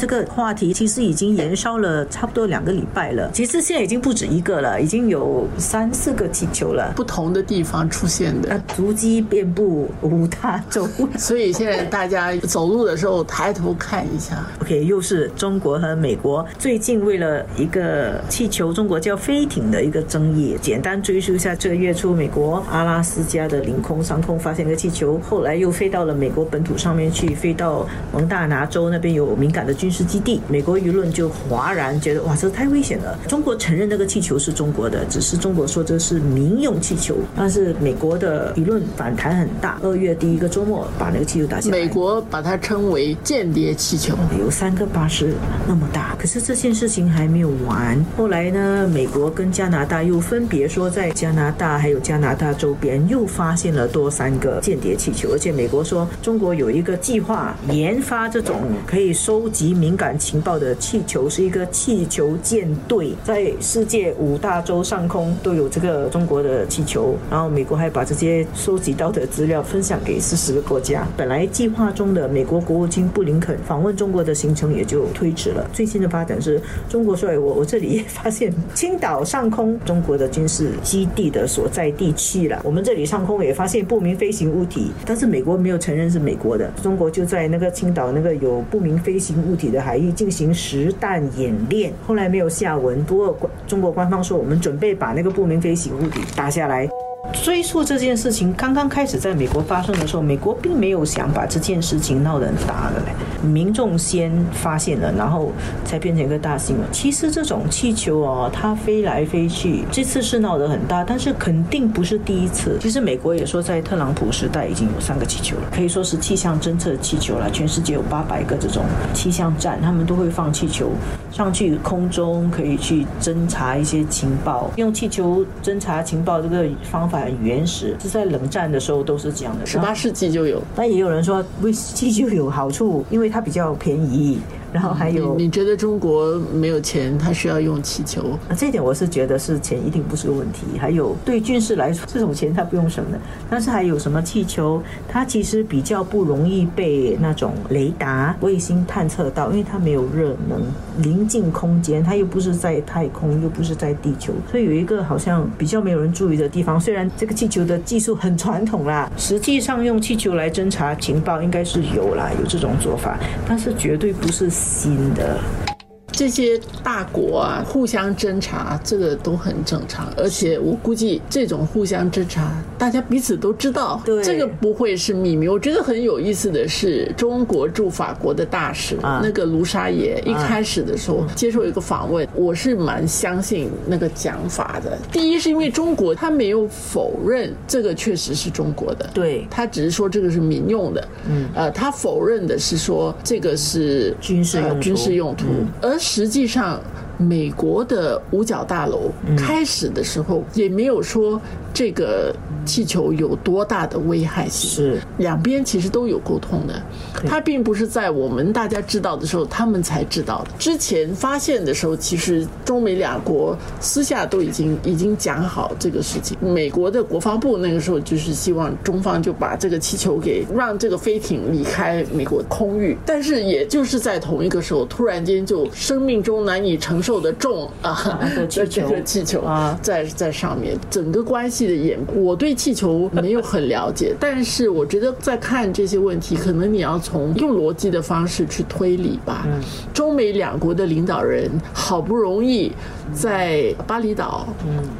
这个话题其实已经延烧了差不多两个礼拜了，其实现在已经不止一个了，已经有三四个气球了，不同的地方出现的，足迹遍布五大洲，所以现在大家走路的时候抬头看一下。OK，又是中国和美国最近为了一个气球，中国叫飞艇的一个争议，简单追溯一下，这个月初美国阿拉斯加的领空上空发现一个气球，后来又飞到了美国本土上面去，飞到蒙大拿州那边有敏感的军。军事基地，美国舆论就哗然，觉得哇，这太危险了。中国承认那个气球是中国的，只是中国说这是民用气球，但是美国的舆论反弹很大。二月第一个周末把那个气球打下来，美国把它称为间谍气球，有三个巴士那么大。可是这件事情还没有完，后来呢，美国跟加拿大又分别说在加拿大还有加拿大周边又发现了多三个间谍气球，而且美国说中国有一个计划研发这种可以收集。敏感情报的气球是一个气球舰队，在世界五大洲上空都有这个中国的气球，然后美国还把这些收集到的资料分享给四十个国家。本来计划中的美国国务卿布林肯访问中国的行程也就推迟了。最新的发展是中国说：“我我这里也发现青岛上空中国的军事基地的所在地区了，我们这里上空也发现不明飞行物体，但是美国没有承认是美国的。中国就在那个青岛那个有不明飞行物体。”的海域进行实弹演练，后来没有下文。不过中国官方说，我们准备把那个不明飞行物体打下来。追溯这件事情刚刚开始在美国发生的时候，美国并没有想把这件事情闹得很大的嘞。民众先发现了，然后才变成一个大新闻。其实这种气球哦，它飞来飞去，这次是闹得很大，但是肯定不是第一次。其实美国也说，在特朗普时代已经有三个气球了，可以说是气象侦测气球了。全世界有八百个这种气象站，他们都会放气球上去空中，可以去侦查一些情报。用气球侦查情报这个方法。很原始，是在冷战的时候都是这样的，十八世纪就有。但也有人说，为气球有好处，因为它比较便宜。然后还有，你觉得中国没有钱，他需要用气球？啊，这点我是觉得是钱一定不是个问题。还有对军事来说，这种钱他不用省的。但是还有什么气球？它其实比较不容易被那种雷达、卫星探测到，因为它没有热能，临近空间，它又不是在太空，又不是在地球，所以有一个好像比较没有人注意的地方。虽然这个气球的技术很传统啦，实际上用气球来侦查情报应该是有啦，有这种做法，但是绝对不是。新的。这些大国啊，互相侦查，这个都很正常。而且我估计，这种互相侦查，大家彼此都知道，这个不会是秘密。我觉得很有意思的是，中国驻法国的大使那个卢沙野，一开始的时候接受一个访问，我是蛮相信那个讲法的。第一是因为中国他没有否认这个确实是中国的，对他只是说这个是民用的，嗯，呃，他否认的是说这个是军事用军事用途，而。实际上，美国的五角大楼开始的时候也没有说这个。气球有多大的危害性？是两边其实都有沟通的，它并不是在我们大家知道的时候他们才知道的。之前发现的时候，其实中美两国私下都已经已经讲好这个事情。美国的国防部那个时候就是希望中方就把这个气球给让这个飞艇离开美国空域，但是也就是在同一个时候，突然间就生命中难以承受的重啊，这个气球啊，在在上面，整个关系的演，我对。对气球没有很了解，但是我觉得在看这些问题，可能你要从用逻辑的方式去推理吧。中美两国的领导人好不容易在巴厘岛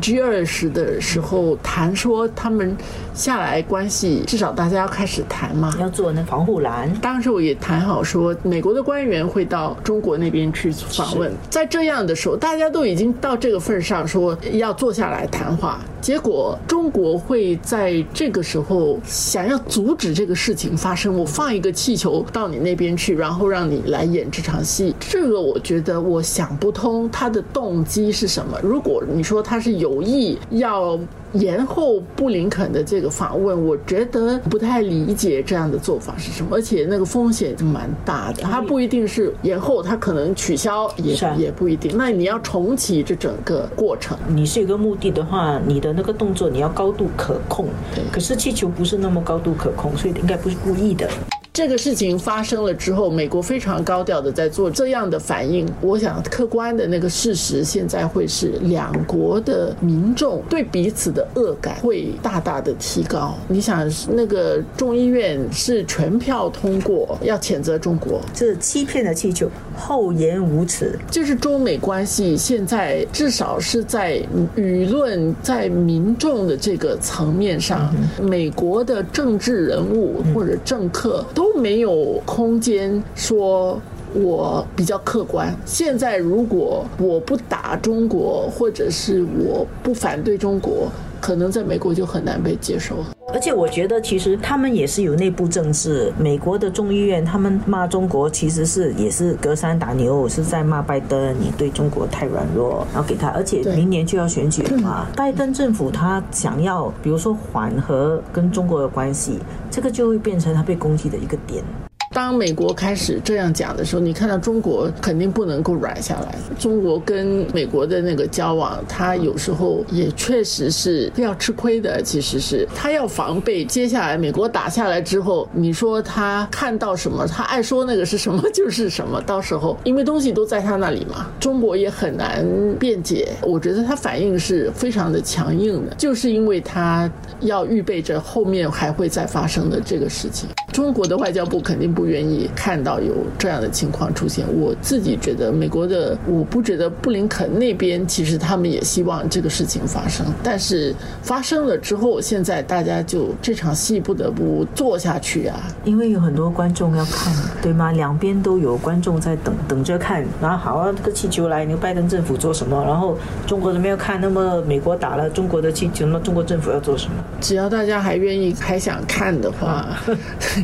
G 二十的时候谈说他们下来关系，至少大家要开始谈嘛，要做那防护栏。当时我也谈好说，美国的官员会到中国那边去访问，在这样的时候，大家都已经到这个份上，说要坐下来谈话。结果中国会在这个时候想要阻止这个事情发生，我放一个气球到你那边去，然后让你来演这场戏。这个我觉得我想不通他的动机是什么。如果你说他是有意要。延后布林肯的这个访问，我觉得不太理解这样的做法是什么，而且那个风险是蛮大的。他不一定是延后，他可能取消也也不一定。那你要重启这整个过程，你是一个目的的话，你的那个动作你要高度可控。可是气球不是那么高度可控，所以应该不是故意的。这个事情发生了之后，美国非常高调的在做这样的反应。我想，客观的那个事实现在会是两国的民众对彼此的恶感会大大的提高。你想，那个众议院是全票通过要谴责中国，这欺骗的气球，厚颜无耻。就是中美关系现在至少是在舆论、在民众的这个层面上，美国的政治人物或者政客都。都没有空间说我比较客观。现在如果我不打中国，或者是我不反对中国，可能在美国就很难被接受。而且我觉得，其实他们也是有内部政治。美国的众议院他们骂中国，其实是也是隔山打牛，是在骂拜登，你对中国太软弱，然后给他。而且明年就要选举了嘛，拜登政府他想要，比如说缓和跟中国的关系，这个就会变成他被攻击的一个点。当美国开始这样讲的时候，你看到中国肯定不能够软下来。中国跟美国的那个交往，他有时候也确实是要吃亏的。其实是他要防备接下来美国打下来之后，你说他看到什么，他爱说那个是什么就是什么。到时候因为东西都在他那里嘛，中国也很难辩解。我觉得他反应是非常的强硬的，就是因为他要预备着后面还会再发生的这个事情。中国的外交部肯定不。愿意看到有这样的情况出现。我自己觉得，美国的我不觉得布林肯那边其实他们也希望这个事情发生，但是发生了之后，现在大家就这场戏不得不做下去啊，因为有很多观众要看，对吗？两边都有观众在等等着看。然后好啊，这个气球来，你拜登政府做什么？然后中国人没有看，那么美国打了中国的气球，那中国政府要做什么？只要大家还愿意还想看的话。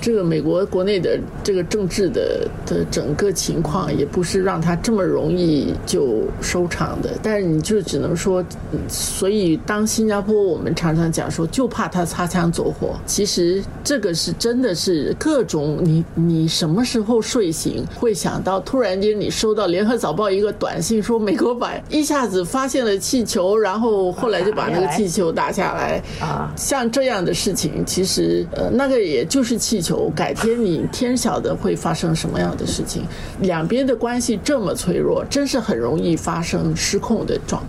这个美国国内的这个政治的的整个情况，也不是让他这么容易就收场的。但是你就只能说，所以当新加坡我们常常讲说，就怕他擦枪走火。其实这个是真的是各种你你什么时候睡醒会想到，突然间你收到联合早报一个短信说美国把一下子发现了气球，然后后来就把那个气球打下来啊，像这样的事情，其实呃那个也就是气球。求改天你天晓得会发生什么样的事情，两边的关系这么脆弱，真是很容易发生失控的状。